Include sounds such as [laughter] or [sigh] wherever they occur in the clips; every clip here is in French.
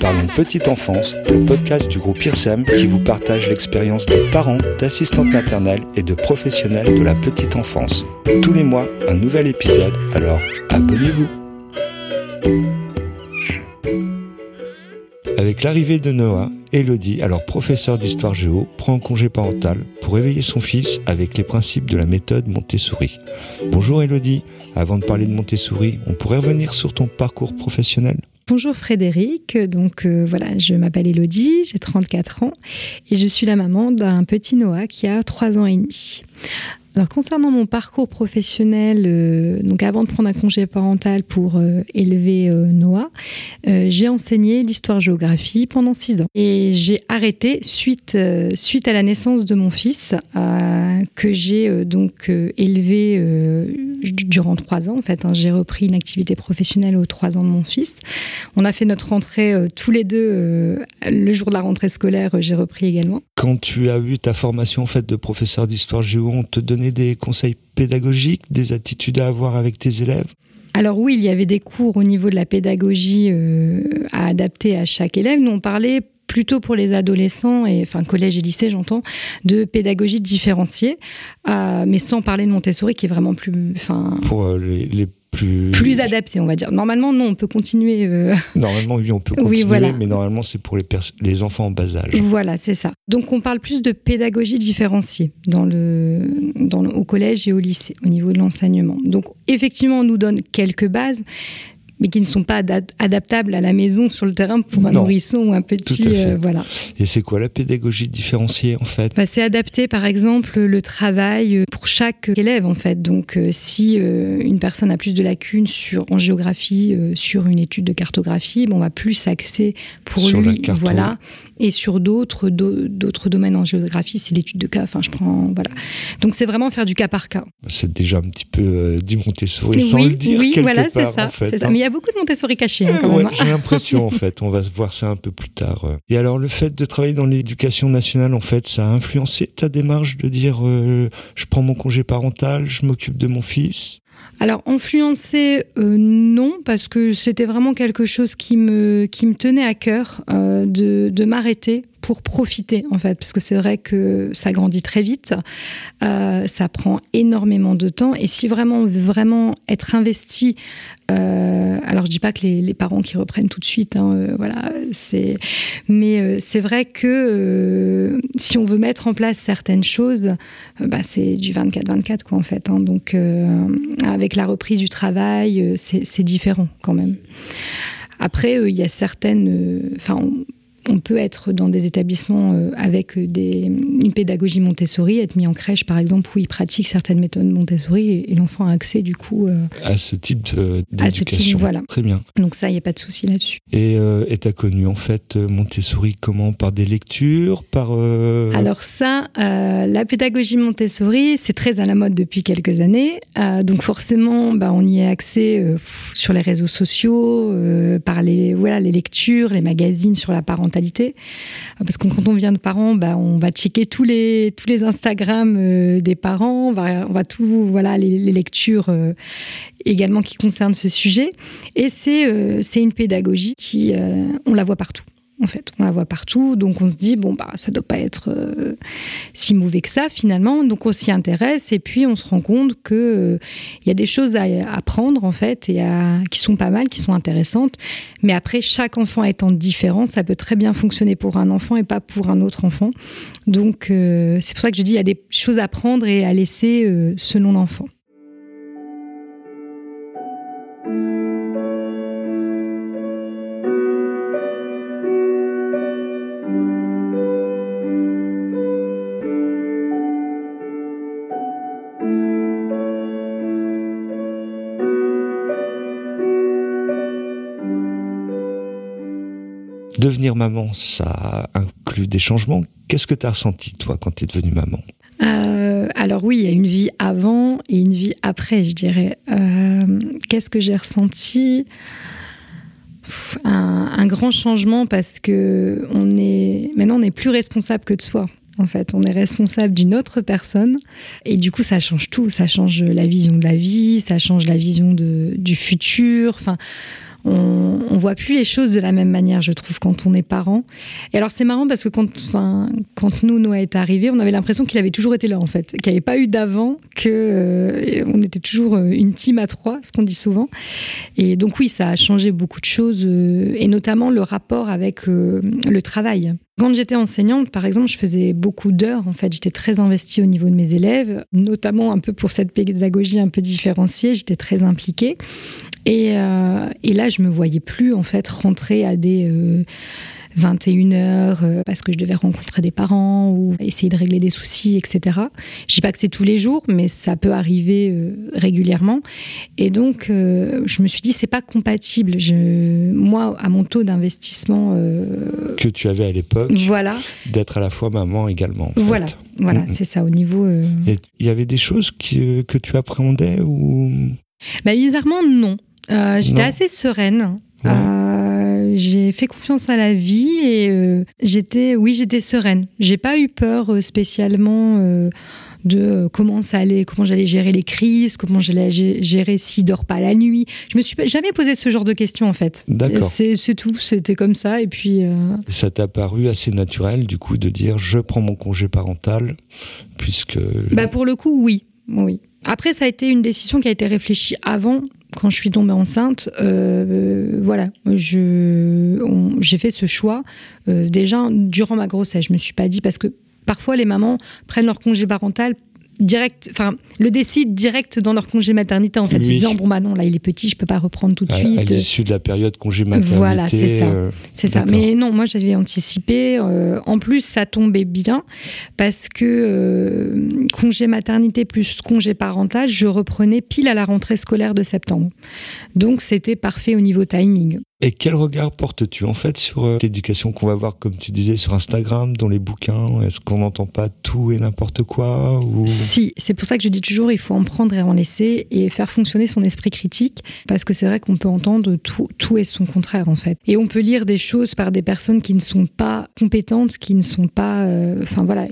Parlons Petite Enfance, le podcast du groupe IRSEM qui vous partage l'expérience de parents, d'assistantes maternelles et de professionnels de la petite enfance. Tous les mois, un nouvel épisode, alors abonnez-vous. Avec l'arrivée de Noah, Elodie, alors professeure d'histoire géo, prend congé parental pour éveiller son fils avec les principes de la méthode Montessori. Bonjour Elodie, avant de parler de Montessori, on pourrait revenir sur ton parcours professionnel? Bonjour Frédéric, donc euh, voilà, je m'appelle Elodie, j'ai 34 ans et je suis la maman d'un petit Noah qui a 3 ans et demi. Alors concernant mon parcours professionnel, euh, donc avant de prendre un congé parental pour euh, élever euh, Noah, j'ai enseigné l'histoire-géographie pendant six ans et j'ai arrêté suite suite à la naissance de mon fils que j'ai donc élevé durant trois ans en fait. Hein. j'ai repris une activité professionnelle aux trois ans de mon fils. On a fait notre rentrée tous les deux le jour de la rentrée scolaire. j'ai repris également. Quand tu as eu ta formation en fait de professeur d'histoire géo, on te donnait des conseils pédagogiques, des attitudes à avoir avec tes élèves alors oui, il y avait des cours au niveau de la pédagogie euh, à adapter à chaque élève. Nous, on parlait plutôt pour les adolescents, et, enfin collège et lycée j'entends, de pédagogie différenciée, euh, mais sans parler de Montessori qui est vraiment plus... Enfin, pour euh, les, les plus... Plus adapté, on va dire. Normalement, non, on peut continuer. Euh, normalement, oui, on peut continuer, mais normalement, c'est pour les, les enfants en bas âge. Voilà, c'est ça. Donc, on parle plus de pédagogie différenciée dans le, dans le, au collège et au lycée, au niveau de l'enseignement. Donc, effectivement, on nous donne quelques bases, mais qui ne sont pas adaptables à la maison sur le terrain pour un nourrisson ou un petit. Euh, voilà. Et c'est quoi la pédagogie différenciée en fait? Bah, C'est adapter par exemple le travail pour chaque élève en fait. Donc euh, si euh, une personne a plus de lacunes sur, en géographie, sur une étude de cartographie, bon, on va plus s'axer pour sur lui. Voilà. Et sur d'autres d'autres domaines en géographie, c'est l'étude de cas. Enfin, je prends voilà. Donc c'est vraiment faire du cas par cas. C'est déjà un petit peu du Montessori sans le dire oui, quelque voilà, c'est ça, fait, ça. Hein. Mais il y a beaucoup de Montessori cachés hein, ouais, même. J'ai l'impression en [laughs] fait. On va voir ça un peu plus tard. Et alors le fait de travailler dans l'éducation nationale, en fait, ça a influencé ta démarche de dire euh, je prends mon congé parental, je m'occupe de mon fils? Alors influencer, euh, non, parce que c'était vraiment quelque chose qui me, qui me tenait à cœur euh, de, de m'arrêter pour profiter en fait, parce que c'est vrai que ça grandit très vite, euh, ça prend énormément de temps, et si vraiment on veut vraiment être investi, euh, alors je dis pas que les, parents qui reprennent tout de suite, hein, euh, voilà, c'est, mais c'est vrai que si on veut mettre en place certaines choses, bah, c'est du 24-24 quoi en fait, hein, donc avec la reprise du travail, c'est différent quand même. Après, il y a certaines, enfin on peut être dans des établissements euh, avec des, une pédagogie Montessori, être mis en crèche par exemple où ils pratiquent certaines méthodes Montessori et, l'enfant a accès du coup euh, à ce type d'éducation. Voilà. Très bien. Donc ça, il n'y a pas de souci là-dessus. Et euh, tu as connu en fait Montessori comment? Par des lectures Par euh, Alors ça, la pédagogie Montessori, c'est très à la mode depuis quelques années. donc forcément, bah, on y est accès sur les réseaux sociaux, par les, voilà, les lectures, les magazines sur la parentalité parce que quand on vient de parents, bah, on va checker tous les, tous les Instagram euh, des parents, on va, tout, voilà, les, lectures euh, également qui concernent ce sujet. Et c'est euh, c'est une pédagogie qui, on la voit partout en fait. On la voit partout, donc on se dit, bon, bah, ça doit pas être euh, si mauvais que ça, finalement. Donc on s'y intéresse, et puis on se rend compte qu'il euh, y a des choses à apprendre, en fait, et qui sont pas mal, qui sont intéressantes. Mais après, chaque enfant étant différent, ça peut très bien fonctionner pour un enfant et pas pour un autre enfant. Donc euh, c'est pour ça que je dis, il y a des choses à prendre et à laisser selon l'enfant. Devenir maman, ça inclut des changements. Qu'est-ce que tu as ressenti, toi, quand tu es devenue maman? Euh, alors oui, il y a une vie avant et une vie après, je dirais. Euh, qu'est-ce que j'ai ressenti? Un, grand changement parce que on est maintenant on n'est plus responsable que de soi. En fait, on est responsable d'une autre personne. Et du coup, ça change tout. Ça change la vision de la vie, ça change la vision du futur. Enfin, on, on voit plus les choses de la même manière, je trouve, quand on est parent. Et alors c'est marrant parce que quand, enfin, quand nous Noah est arrivé, on avait l'impression qu'il avait toujours été là en fait, qu'il n'y avait pas eu d'avant, que euh, on était toujours euh, une team à trois, ce qu'on dit souvent. Et donc oui, ça a changé beaucoup de choses, euh, et notamment le rapport avec le travail. Quand j'étais enseignante, par exemple, je faisais beaucoup d'heures. En fait, j'étais très investie au niveau de mes élèves, notamment un peu pour cette pédagogie un peu différenciée. J'étais très impliquée. Et, euh, et, là, je me voyais plus en fait rentrer à des euh, 21 heures euh, parce que je devais rencontrer des parents ou essayer de régler des soucis, etc. Je dis pas que c'est tous les jours, mais ça peut arriver euh, régulièrement. Et donc, je me suis dit, c'est pas compatible. Je, moi, à mon taux d'investissement que tu avais à l'époque, voilà, d'être à la fois maman également. Voilà, voilà, c'est ça. Au niveau. Il y avait des choses qui, que tu appréhendais ou? Bah, bizarrement, non. J'étais assez sereine. Euh, j'ai fait confiance à la vie et euh, j'étais, oui, j'étais sereine. J'ai pas eu peur euh, spécialement de comment ça allait, comment j'allais gérer les crises, comment j'allais gérer s'il dort pas la nuit. Je me suis jamais posé ce genre de questions en fait. D'accord. C'est, tout, c'était comme ça et puis. Ça t'a paru assez naturel du coup de dire je prends mon congé parental puisque. Bah pour le coup oui, oui. Après ça a été une décision qui a été réfléchie avant quand je suis tombée enceinte, euh, voilà, j'ai fait ce choix. Euh, déjà, durant ma grossesse, je me suis pas dit, parce que parfois les mamans prennent leur congé parental direct, enfin, le décident direct dans leur congé maternité, en fait, se disant, bon, bah non, là, il est petit, je peux pas reprendre tout de suite. À l'issue de la période congé maternité. Voilà, c'est ça. Euh, c'est ça. Mais non, moi, j'avais anticipé. Euh, en plus, ça tombait bien parce que euh, congé maternité plus congé parental, je reprenais pile à la rentrée scolaire de septembre. Donc, c'était parfait au niveau timing. Et quel regard portes-tu en fait sur euh, l'éducation qu'on va voir, comme tu disais, sur Instagram, dans les bouquins? Est-ce qu'on n'entend pas tout et n'importe quoi. Si, c'est pour ça que je dis toujours, il faut en prendre et en laisser et faire fonctionner son esprit critique, parce que c'est vrai qu'on peut entendre tout, tout et son contraire en fait. Et on peut lire des choses par des personnes qui ne sont pas compétentes, qui ne sont pas... Euh, enfin voilà,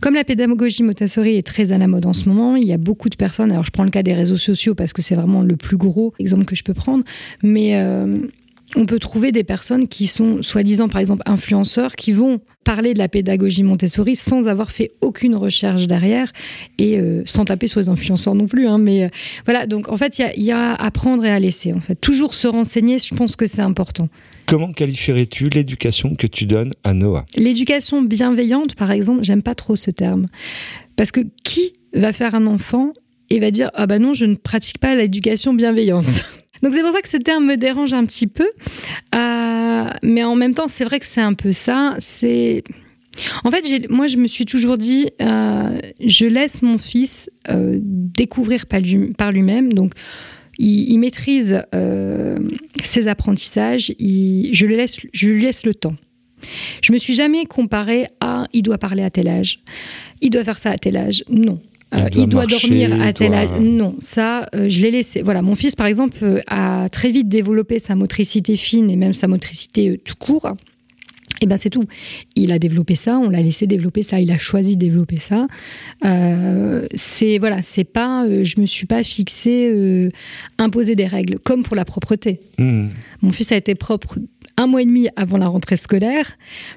comme la pédagogie Montessori est très à la mode en ce moment, il y a beaucoup de personnes, alors je prends le cas des réseaux sociaux parce que c'est vraiment le plus gros exemple que je peux prendre, mais... Euh, on peut trouver des personnes qui sont soi-disant, par exemple, influenceurs, qui vont parler de la pédagogie Montessori sans avoir fait aucune recherche derrière et euh, sans taper sur les influenceurs non plus. Hein, mais euh, voilà, donc en fait, il y, a à prendre et à laisser. En fait, toujours se renseigner, je pense que c'est important. Comment qualifierais-tu l'éducation que tu donnes à Noah? L'éducation bienveillante, par exemple, j'aime pas trop ce terme. Parce que qui va faire un enfant et va dire Ah bah non, je ne pratique pas l'éducation bienveillante? Donc c'est pour ça que ce terme me dérange un petit peu. Euh, mais en même temps, c'est vrai que c'est un peu ça. C'est en fait, moi, je me suis toujours dit, euh, je laisse mon fils euh, découvrir par lui-même. Donc, il, maîtrise ses apprentissages. je, le laisse, je lui laisse le temps. Je me suis jamais comparée à, il doit parler à tel âge, il doit faire ça à tel âge. Non. Euh, il doit, dormir à tel âge. Non, ça, euh, je l'ai laissé. Voilà, mon fils, par exemple, euh, a très vite développé sa motricité fine et même sa motricité tout court. Et eh ben c'est tout. Il a développé ça, on l'a laissé développer ça, il a choisi de développer ça. c'est voilà, c'est pas, je me suis pas fixé, imposer des règles, comme pour la propreté. Hmm. Mon fils a été propre un mois et demi avant la rentrée scolaire.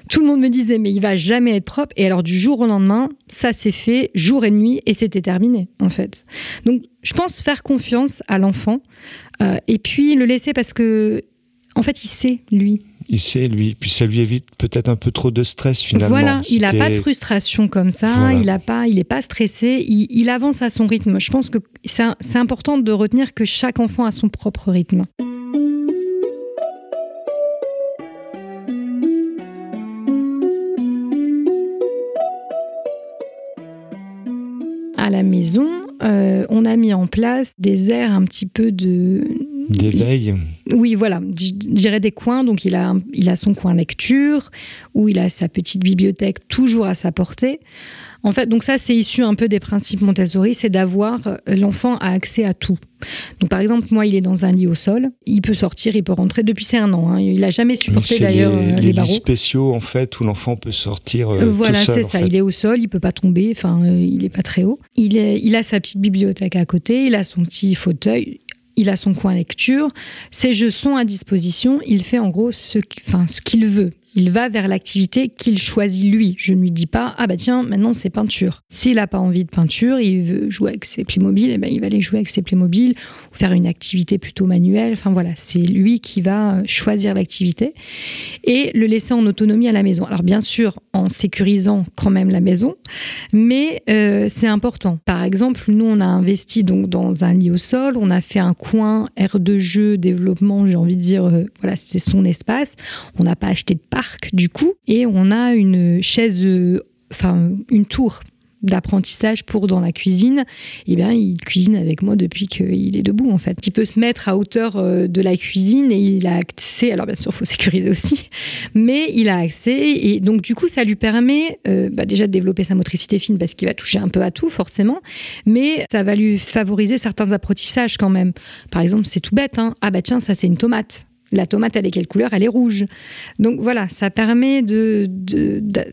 Tout le monde me disait, mais il va jamais être propre. Et alors, du jour au lendemain, ça s'est fait jour et nuit et c'était terminé, en fait. Donc, je pense faire confiance à l'enfant euh, et puis le laisser parce que, en fait, il sait, lui. Il sait, lui. Puis ça lui évite peut-être un peu trop de stress, finalement. Voilà, il n'a pas de frustration comme ça. Il n'est pas, il pas stressé. Il, il avance à son rythme. Je pense que c'est important de retenir que chaque enfant a son propre rythme. La maison, euh, on a mis en place des aires un petit peu de d'éveil. Oui, voilà, je dirais des coins. Donc il a, il a son coin lecture, où il a sa petite bibliothèque toujours à sa portée. En fait, donc ça, c'est issu un peu des principes Montessori, c'est d'avoir euh, l'enfant a accès à tout. Donc par exemple, moi, il est dans un lit au sol, il peut sortir, il peut rentrer depuis c'est un an. Hein. Il n'a jamais supporté d'ailleurs les, euh, les, barreaux. spéciaux en fait où l'enfant peut sortir. Euh, voilà, c'est ça. Il est au sol, il peut pas tomber. Enfin, il n'est pas très haut. Il, est, il a sa petite bibliothèque à côté, il a son petit fauteuil il a son coin lecture, ses jeux sont à disposition, il fait en gros ce, ce qu'il veut il va vers l'activité qu'il choisit lui. Je ne lui dis pas ah bah tiens maintenant c'est peinture. S'il n'a pas envie de peinture, il veut jouer avec ses Playmobil, et eh ben il va aller jouer avec ses Playmobil ou faire une activité plutôt manuelle. Enfin voilà, c'est lui qui va euh, choisir l'activité et le laisser en autonomie à la maison. Alors bien sûr en sécurisant quand même la maison, mais euh, c'est important. Par exemple, nous on a investi donc dans un lit au sol, on a fait un coin air de jeu, développement, j'ai envie de dire euh, voilà c'est son espace. On n'a pas acheté de du coup, et on a une chaise, euh, enfin une tour d'apprentissage pour dans la cuisine, et eh bien, il cuisine avec moi depuis qu'il est debout, en fait. Il peut se mettre à hauteur euh, de la cuisine et il a accès, alors bien sûr, faut [laughs] sécuriser aussi, mais il a accès et donc, du coup, ça lui permet euh, bah, déjà de développer sa motricité fine parce qu'il va toucher un peu à tout, forcément, mais ça va lui favoriser certains apprentissages quand même. Par exemple, c'est tout bête, hein. Ah bah tiens, ça c'est une tomate la tomate, elle est quelle couleur? Elle est rouge. Donc voilà, ça permet de.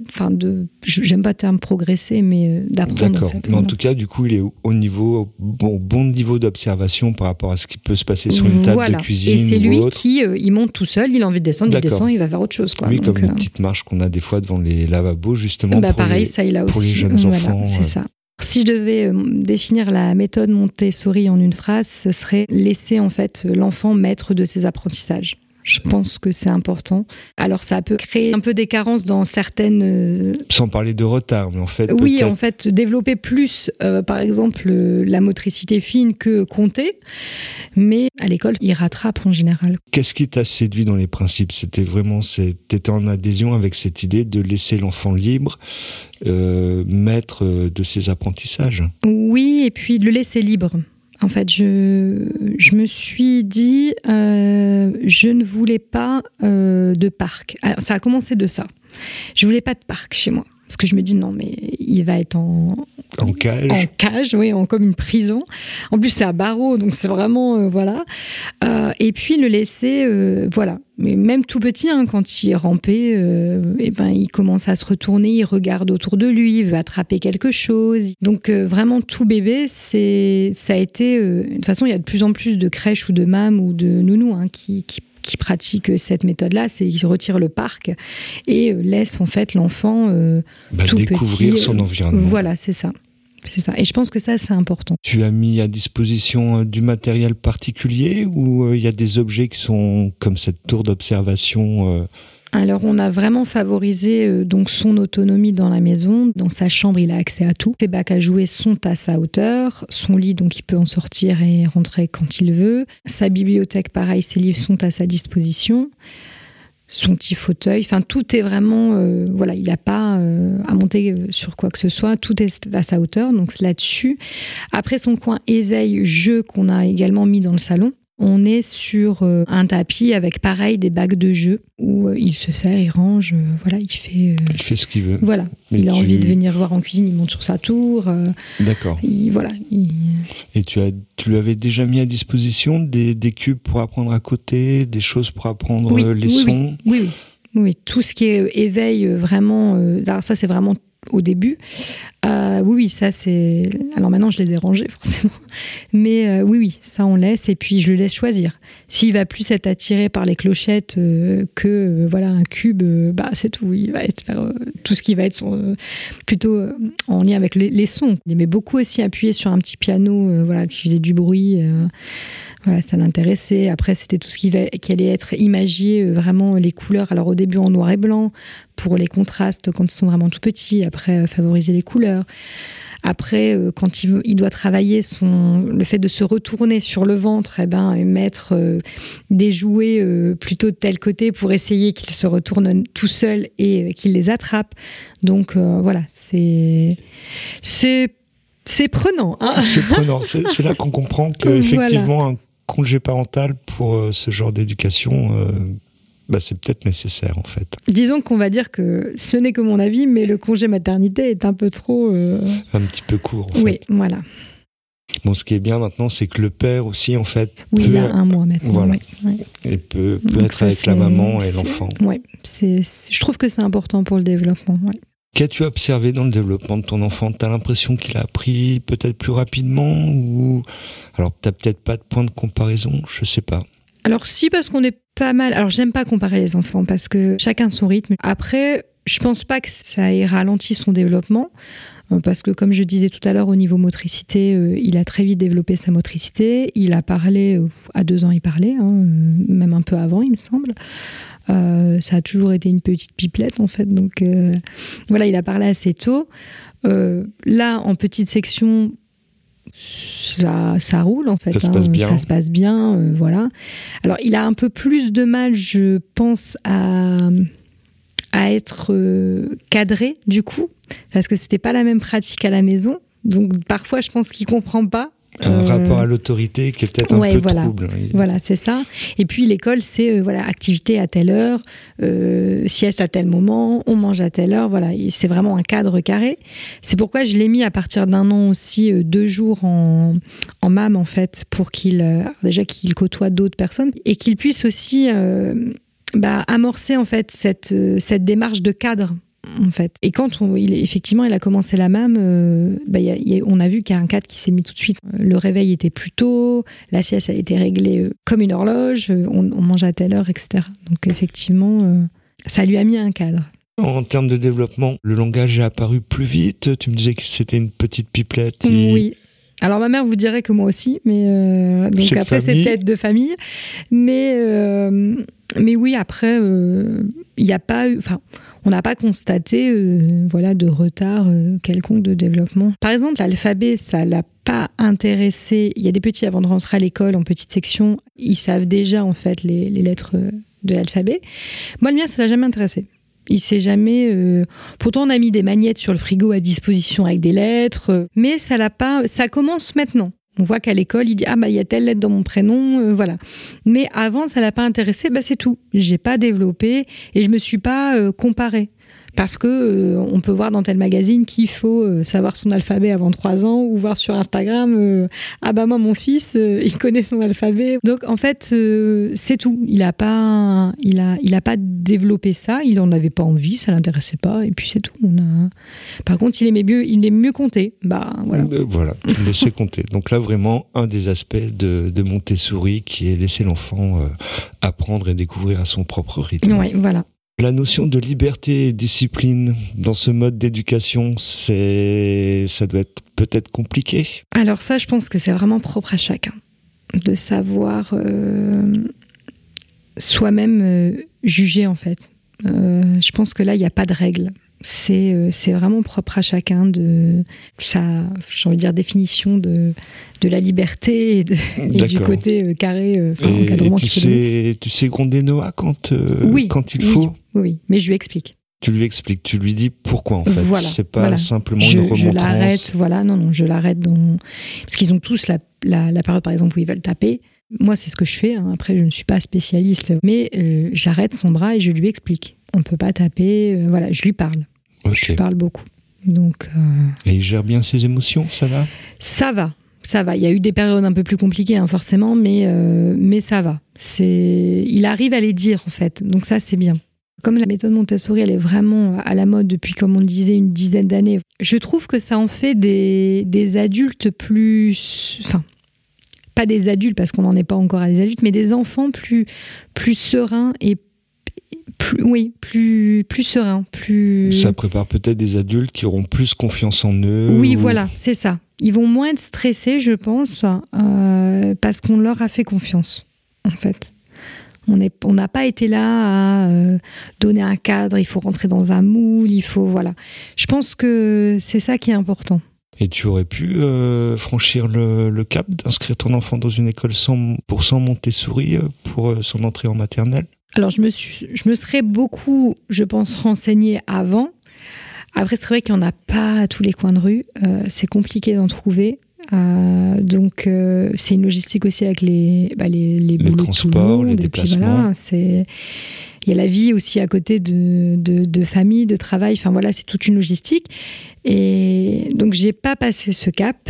Enfin, de, j'aime pas le terme progresser, mais euh, d'apprendre. D'accord. mais en tout cas, du coup, il est au niveau, bon, bon niveau d'observation par rapport à ce qui peut se passer sur une table de cuisine. Et c'est lui qui, euh, il monte tout seul, il a envie de descendre, il descend, il va faire autre chose. Quoi. Oui, comme une euh, petite marche qu'on a des fois devant les lavabos, justement. Bah, pour pareil, les, ça, il a pour aussi. les jeunes enfants. C'est ça. Si je devais définir la méthode Montessori en une phrase, ce serait laisser en fait l'enfant maître de ses apprentissages. Je pense que c'est important. Alors ça peut créer un peu des carences dans certaines... Euh, Sans parler de retard, mais en fait... Oui, en fait, développer plus, euh, par exemple, euh, la motricité fine que compter. Mais à l'école, il rattrape en général. Qu'est-ce qui t'a séduit dans les principes? C'était vraiment... T'étais en adhésion avec cette idée de laisser l'enfant libre, maître de ses apprentissages? Oui, et puis de le laisser libre. En fait, je, je me suis dit, euh, je ne voulais pas euh, de parc. Alors, ça a commencé de ça. Je voulais pas de parc chez moi. Parce que je me dis, non, mais il va être en, en cage. En cage, oui, en, comme une prison. En plus, c'est à barreaux, donc c'est vraiment, euh, voilà. Euh, et puis le laisser, euh, voilà. Mais même tout petit, hein, quand il est rampé, eh ben, il commence à se retourner, il regarde autour de lui, il veut attraper quelque chose. Donc vraiment, tout bébé, c'est, ça a été. de toute façon, il y a de plus en plus de crèches ou de mam ou de nounous hein, qui, qui qui pratiquent cette méthode-là, c'est qu'ils retirent le parc et euh, laissent en fait l'enfant euh, bah, découvrir son euh, environnement. Voilà, c'est ça. C'est ça. Et je pense que ça, c'est important. Tu as mis à disposition du matériel particulier ou il y a des objets qui sont comme cette tour d'observation alors on a vraiment favorisé euh, donc son autonomie dans la maison. Dans sa chambre, il a accès à tout. Ses bacs à jouer sont à sa hauteur. Son lit, donc il peut en sortir et rentrer quand il veut. Sa bibliothèque, pareil, ses livres sont à sa disposition. Son petit fauteuil, enfin tout est vraiment, euh, voilà, il n'a pas euh, à monter sur quoi que ce soit, tout est à sa hauteur, donc là-dessus. Après son coin éveil jeu qu'on a également mis dans le salon, on est sur euh, un tapis avec pareil des bacs de jeu où euh, il se sert, il range, euh, voilà, il fait. il fait ce qu'il veut. Voilà. il a envie de venir voir en cuisine, il monte sur sa tour. D'accord. Voilà. Et tu as, tu lui avais déjà mis à disposition des, des, cubes pour apprendre à côté, des choses pour apprendre les sons? Oui, oui, oui. tout ce qui est éveil, vraiment. alors ça, c'est vraiment au début. Euh, oui, oui, ça c'est. Alors maintenant, je les ai rangés [laughs] forcément. Mais euh, oui, oui, ça on laisse et puis je le laisse choisir. S'il va plus être attiré par les clochettes euh, que voilà un cube, bah c'est tout. Il va être tout ce qui va être plutôt en lien avec les, les, sons. Il aimait beaucoup aussi appuyer sur un petit piano, voilà, qui faisait du bruit. Voilà, ça l'intéressait. Après, c'était tout ce qui, va, qui, allait être imagier, euh, vraiment les couleurs. Alors au début en noir et blanc, pour les contrastes quand ils sont vraiment tout petits. Après, euh, favoriser les couleurs. Après, euh, quand il, il, doit travailler son, le fait de se retourner sur le ventre, eh ben, et mettre des jouets plutôt de tel côté pour essayer qu'il se retourne tout seul et qu'il les attrape. Donc voilà, c'est c'est c'est prenant. Hein c'est prenant. [laughs] C'est là qu'on comprend qu'effectivement, congé parental pour euh, ce genre d'éducation, euh, bah, c'est peut-être nécessaire en fait. Disons qu'on va dire que ce n'est que mon avis, mais le congé maternité est un peu trop. Euh, un petit peu court. En oui, voilà. Bon, ce qui est bien maintenant, c'est que le père aussi, en fait. Oui, il a un mois maintenant. Voilà. Et peut, peut être avec la maman et l'enfant. Oui, je trouve que c'est important pour le développement. Qu'as-tu observé dans le développement de ton enfant? Tu as l'impression qu'il a appris peut-être plus rapidement ou alors tu peut-être pas de point de comparaison, je sais pas. Alors si parce qu'on est pas mal. Alors j'aime pas comparer les enfants parce que chacun son rythme. Après, je pense pas que ça ait ralenti son développement euh, parce que comme je disais tout à l'heure au niveau motricité, euh, il a très vite développé sa motricité. Il a parlé euh, à deux ans, il parlait, hein, même un peu avant, il me semble. Ça a toujours été une petite pipelette en fait, donc voilà, il a parlé assez tôt. là, en petite section, ça, ça roule en fait. Ça se passe hein. bien. Ça se passe bien, euh, voilà. Alors, il a un peu plus de mal, je pense, à, à être euh, cadré du coup, parce que c'était pas la même pratique à la maison. Donc, parfois, je pense qu'il comprend pas un euh, rapport à l'autorité qui est peut-être un peu voilà. trouble. Voilà, c'est ça. Et puis l'école, c'est euh, voilà activité à telle heure, euh, sieste à tel moment, on mange à telle heure. Voilà, c'est vraiment un cadre carré. C'est pourquoi je l'ai mis à partir d'un an aussi deux jours en, en MAM en fait pour qu'il déjà qu'il côtoie d'autres personnes et qu'il puisse aussi bah, amorcer en fait cette cette démarche de cadre en fait. Et quand on, il, effectivement il a commencé la MAM, euh, bah, on a vu qu'il y a un cadre qui s'est mis tout de suite. Le réveil était plus tôt, la sieste a été réglée euh, comme une horloge, euh, on, on mange à telle heure, etc. Donc effectivement, ça lui a mis un cadre. En termes de développement, le langage est apparu plus vite. Tu me disais que c'était une petite pipelette. Oui. Alors ma mère vous dirait que moi aussi, mais donc après c'est peut-être de famille, mais mais oui après il n'y a pas eu, enfin on n'a pas constaté euh, voilà, de retard euh, quelconque de développement. Par exemple, l'alphabet, ça l'a pas intéressé. Il y a des petits avant de rentrer à l'école en petite section, ils savent déjà en fait les, lettres euh, de l'alphabet. Moi, le mien, ça l'a jamais intéressé. Il s'est jamais. Pourtant, on a mis des magnettes sur le frigo à disposition avec des lettres, mais ça l'a pas. Ça commence maintenant. On voit qu'à l'école, il dit ah bah il y a telle lettre dans mon prénom, euh, voilà. Mais avant, ça l'a pas intéressé, bah c'est tout. J'ai pas développé et je me suis pas euh, comparée parce que euh, on peut voir dans tel magazine qu'il faut euh, savoir son alphabet avant 3 ans ou voir sur Instagram euh, ah bah moi mon fils il connaît son alphabet donc en fait c'est tout. Il a pas il a il a pas développé ça. Il en avait pas envie. Ça l'intéressait pas. Et puis c'est tout. On a par contre il aimait mieux il aimait mieux compter. Bah voilà. Voilà. Il sait compter. Donc là vraiment un des aspects de, de Montessori qui est laisser l'enfant apprendre et découvrir à son propre rythme. Ouais voilà la notion de liberté et discipline dans ce mode d'éducation, c'est, ça doit être peut-être compliqué. Alors ça, je pense que c'est vraiment propre à chacun de savoir euh, soi-même euh, juger en fait. Euh, je pense que là, il n'y a pas de règle. C'est, c'est vraiment propre à chacun de sa, j'ai envie de dire, définition de, de la liberté et, du côté carré, enfin, encadrement. Et tu, sais, tu sais gronder Noah quand, oui, quand il faut? Oui, mais je lui explique. Tu lui expliques, tu lui dis pourquoi en fait. Voilà, c'est pas simplement une remontrance. Je l'arrête, voilà, non, non, je l'arrête dans... Parce qu'ils ont tous la, la, période par exemple où ils veulent taper. Moi, c'est ce que je fais. Hein. Après, je ne suis pas spécialiste, mais euh, j'arrête son bras et je lui explique. On ne peut pas taper. Euh, voilà, je lui parle. Je lui parle beaucoup. Donc. Euh, et il gère bien ses émotions, ça va? Ça va, ça va. Il y a eu des périodes un peu plus compliquées, hein, forcément, mais mais ça va. C'est, il arrive à les dire en fait. Donc ça, c'est bien. Comme la méthode Montessori, elle est vraiment à la mode depuis, comme on le disait, une dizaine d'années, je trouve que ça en fait des, des adultes plus... Enfin, pas des adultes parce qu'on n'en est pas encore à des adultes, mais des enfants plus, plus sereins et plus, oui, plus, plus sereins, plus... Ça prépare peut-être des adultes qui auront plus confiance en eux. Oui, voilà, c'est ça. Ils vont moins être stressés, je pense, euh, parce qu'on leur a fait confiance, en fait. On n'a pas été là à euh, donner un cadre, il faut rentrer dans un moule, il faut. Voilà. Je pense que c'est ça qui est important. Et tu aurais pu euh, franchir le, cap d'inscrire ton enfant dans une école 100% Montessori euh, pour son entrée en maternelle? Alors, je me, je me serais beaucoup, je pense, renseignée avant. Après, c'est vrai qu'il n'y en a pas à tous les coins de rue. c'est compliqué d'en trouver. Donc c'est une logistique aussi avec les bah, les, les, les transports, les déplacements. c'est il y a la vie aussi à côté de, de, famille, de travail. Enfin voilà, c'est toute une logistique. Et donc j'ai pas passé ce cap.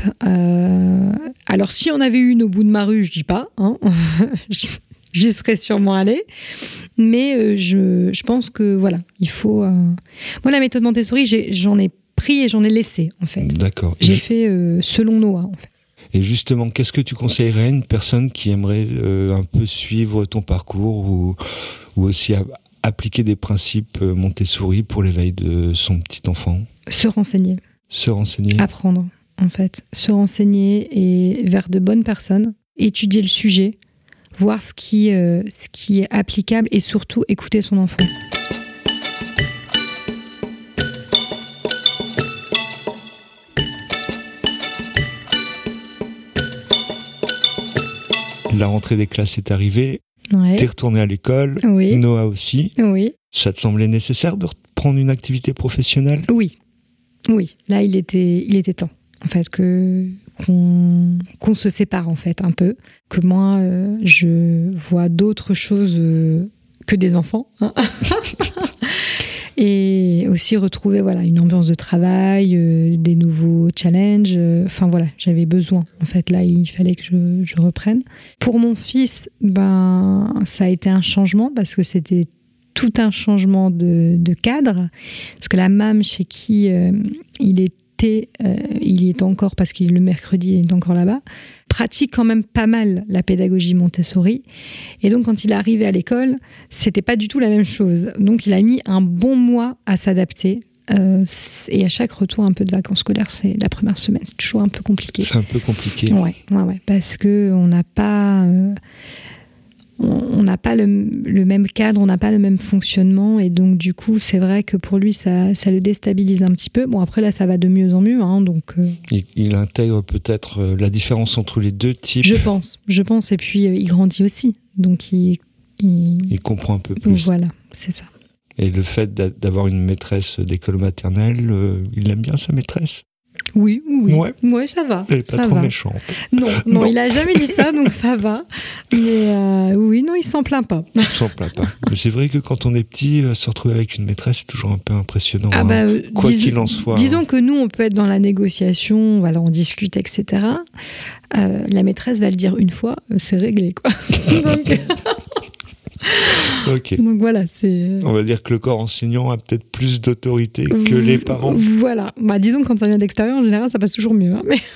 alors si on avait eu une au bout de ma rue, je dis pas. Hein [laughs] j'y serais sûrement allée. Mais euh, je, je, pense que voilà, il faut. Euh, moi, la méthode Montessori, j'en ai, pris et j'en ai laissé, en fait. D'accord. J'ai fait euh, selon Noah, en fait. Et justement, qu'est-ce que tu conseillerais à une personne qui aimerait un peu suivre ton parcours ou, ou aussi appliquer des principes Montessori pour l'éveil de son petit enfant? Se renseigner. Se renseigner. Apprendre, en fait. Se renseigner et vers de bonnes personnes. Étudier le sujet voir ce qui, euh, ce qui est applicable et surtout écouter son enfant. La rentrée des classes est arrivée. Ouais. T'es retourné à l'école. Oui. Noah aussi. Oui. Ça te semblait nécessaire de reprendre une activité professionnelle? Oui. Oui. Là, il était, il était temps. En fait, que qu'on se sépare en fait un peu, que moi euh, je vois d'autres choses euh, que des enfants. Hein. [laughs] et aussi retrouver voilà une ambiance de travail, euh, des nouveaux challenges. Enfin voilà, j'avais besoin. En fait, là, il fallait que je, je, reprenne. Pour mon fils, ben ça a été un changement parce que c'était tout un changement de, de, cadre. Parce que la MAM chez qui il est euh, il y est encore parce qu'il le mercredi, il est encore là-bas, pratique quand même pas mal la pédagogie Montessori. Et donc, quand il est arrivé à l'école, c'était pas du tout la même chose. Donc, il a mis un bon mois à s'adapter. Euh, et à chaque retour un peu de vacances scolaires, c'est la première semaine, c'est toujours un peu compliqué. C'est un peu compliqué. Ouais, ouais, ouais parce que on n'a pas. Euh, on n'a pas le, même cadre, on n'a pas le même fonctionnement, et donc du coup, c'est vrai que pour lui, ça, ça, le déstabilise un petit peu. Bon, après là, ça va de mieux en mieux, hein, donc. Euh, il, intègre peut-être euh, la différence entre les deux types. Je pense, je pense, et puis euh, il grandit aussi, donc il, il, comprend un peu plus. Voilà, c'est ça. Et le fait d'avoir une maîtresse d'école maternelle, il aime bien sa maîtresse oui, oui. Ouais. ça va. Elle est pas ça trop va. méchante. [laughs] Non, non, il a jamais dit ça, donc ça va. Mais euh, oui, non, il s'en plaint pas. Il s'en plaint pas. Mais c'est vrai que quand on est petit, euh, se retrouver avec une maîtresse, c'est toujours un peu impressionnant. Ah bah, hein. Quoi qu'il en soit. Disons que nous, on peut être dans la négociation, voilà, on discute, etc. Euh, la maîtresse va le dire une fois, c'est réglé, quoi. [laughs] donc... [laughs] Donc voilà, c'est. On va dire que le corps enseignant a peut-être plus d'autorité que les parents. Voilà. Bah, disons que quand ça vient d'extérieur, en général, ça passe toujours mieux. Hein, mais... [laughs]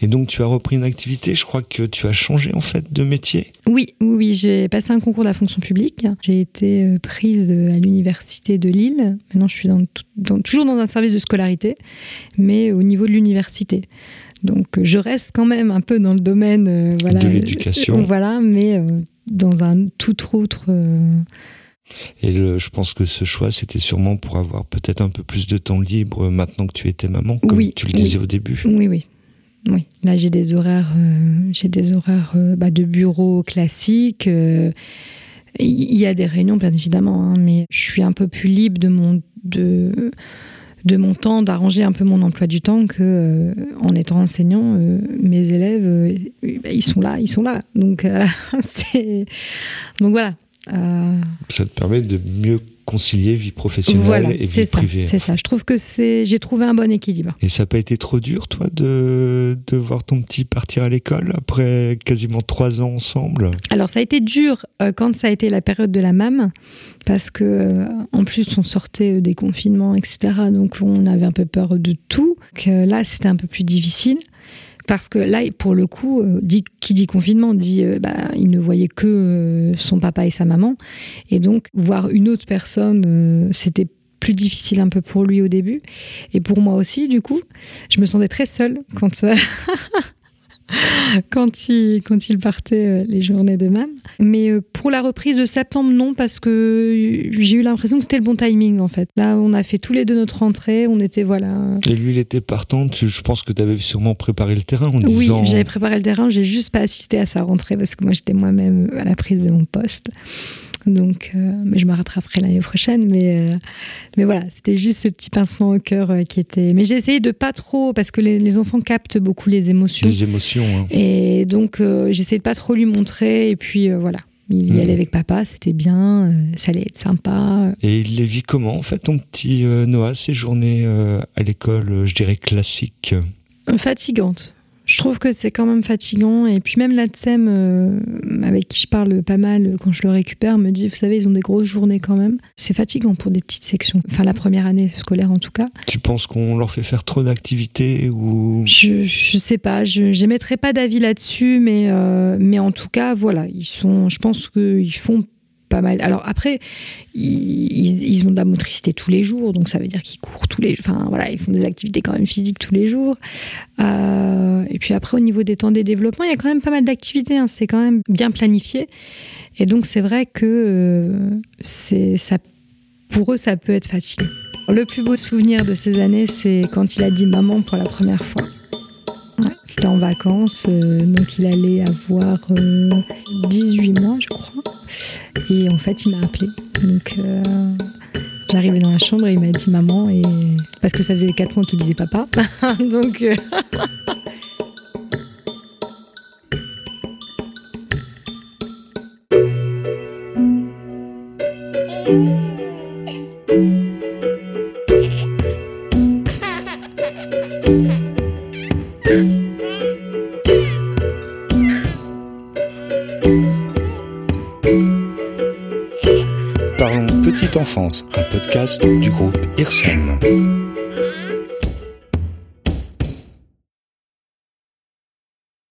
Et donc, tu as repris une activité. Je crois que tu as changé en fait de métier. Oui, oui, j'ai passé un concours de la fonction publique. J'ai été euh, prise euh, à l'université de Lille. Maintenant, je suis dans, toujours dans un service de scolarité, mais au niveau de l'université. Donc, je reste quand même un peu dans le domaine euh, voilà, de l'éducation. [laughs] voilà, mais dans un tout autre. Euh, Et je pense que ce choix, c'était sûrement pour avoir peut-être un peu plus de temps libre maintenant que tu étais maman, comme tu le disais au début. Oui, oui. Oui, là j'ai des horaires, euh, j'ai des horaires euh, bah, de bureau classiques. Il y a des réunions bien évidemment, hein, mais je suis un peu plus libre de mon de de mon temps, d'arranger un peu mon emploi du temps que euh, en étant enseignant, euh, mes élèves, euh, bah, ils sont là, ils sont là. Donc, [laughs] donc voilà. Ça te permet de mieux concilier vie professionnelle et vie privée. C'est ça. Je trouve que c'est, j'ai trouvé un bon équilibre. Et ça n'a pas été trop dur, toi, de, de voir ton petit partir à l'école après quasiment trois ans ensemble? Alors, ça a été dur euh, quand ça a été la période de la MAM, parce que euh, en plus, on sortait euh, des confinements, etc. Donc, on avait un peu peur de tout. Que là, c'était un peu plus difficile. Parce que là, pour le coup, euh, qui dit confinement dit euh, bah, il ne voyait que euh, son papa et sa maman. Et donc, voir une autre personne, c'était plus difficile un peu pour lui au début. Et pour moi aussi, du coup, je me sentais très seule quand ça. [laughs] [laughs] quand il, quand il partait euh, les journées de même. Mais euh, pour la reprise de septembre, non, parce que j'ai eu l'impression que c'était le bon timing, en fait. Là, on a fait tous les deux notre rentrée, on était, voilà. Et lui, il était partant, je pense que tu avais sûrement préparé le terrain en oui, disant... Oui, j'avais préparé le terrain, j'ai juste pas assisté à sa rentrée, parce que moi, j'étais moi-même à la prise de mon poste. Donc, euh, mais je me rattraperai l'année prochaine. Mais, euh, mais voilà, c'était juste ce petit pincement au cœur euh, qui était. Mais j'ai essayé de pas trop, parce que les, enfants captent beaucoup les émotions. Les émotions. Hein. Et donc, j'ai essayé de pas trop lui montrer. Et puis voilà. Il y mmh. allait avec papa, c'était bien, ça allait être sympa. Et il les vit comment, en fait, ton petit Noah, ces journées à l'école, je dirais classiques? Fatigantes je trouve que c'est quand même fatigant. Et puis même la TSEM, euh, avec qui je parle pas mal quand je le récupère, me dit, vous savez, ils ont des grosses journées quand même. C'est fatigant pour des petites sections. Enfin, la première année scolaire en tout cas. Tu penses qu'on leur fait faire trop d'activités ou? Je, je sais pas. Je n'émettrai pas d'avis là-dessus, mais, euh, mais en tout cas, voilà. Ils sont, je pense qu'ils font pas mal. Alors après, ils, ont de la motricité tous les jours, donc ça veut dire qu'ils courent tous les Enfin voilà, ils font des activités quand même physiques tous les jours. Euh, et puis après, au niveau des temps des développements, il y a quand même pas mal d'activités, hein. c'est quand même bien planifié. Et donc c'est vrai que euh, c'est ça, pour eux, ça peut être fatigant. Le plus beau souvenir de ces années, c'est quand il a dit maman pour la première fois. C'était en vacances, euh, donc il allait avoir 18 mois, je crois. Et en fait, il m'a appelé. Donc, euh, j'arrivais dans la chambre et il m'a dit maman. Et... Parce que ça faisait 4 mois qu'il disait papa. [laughs] Donc. Un podcast du groupe IRSEM.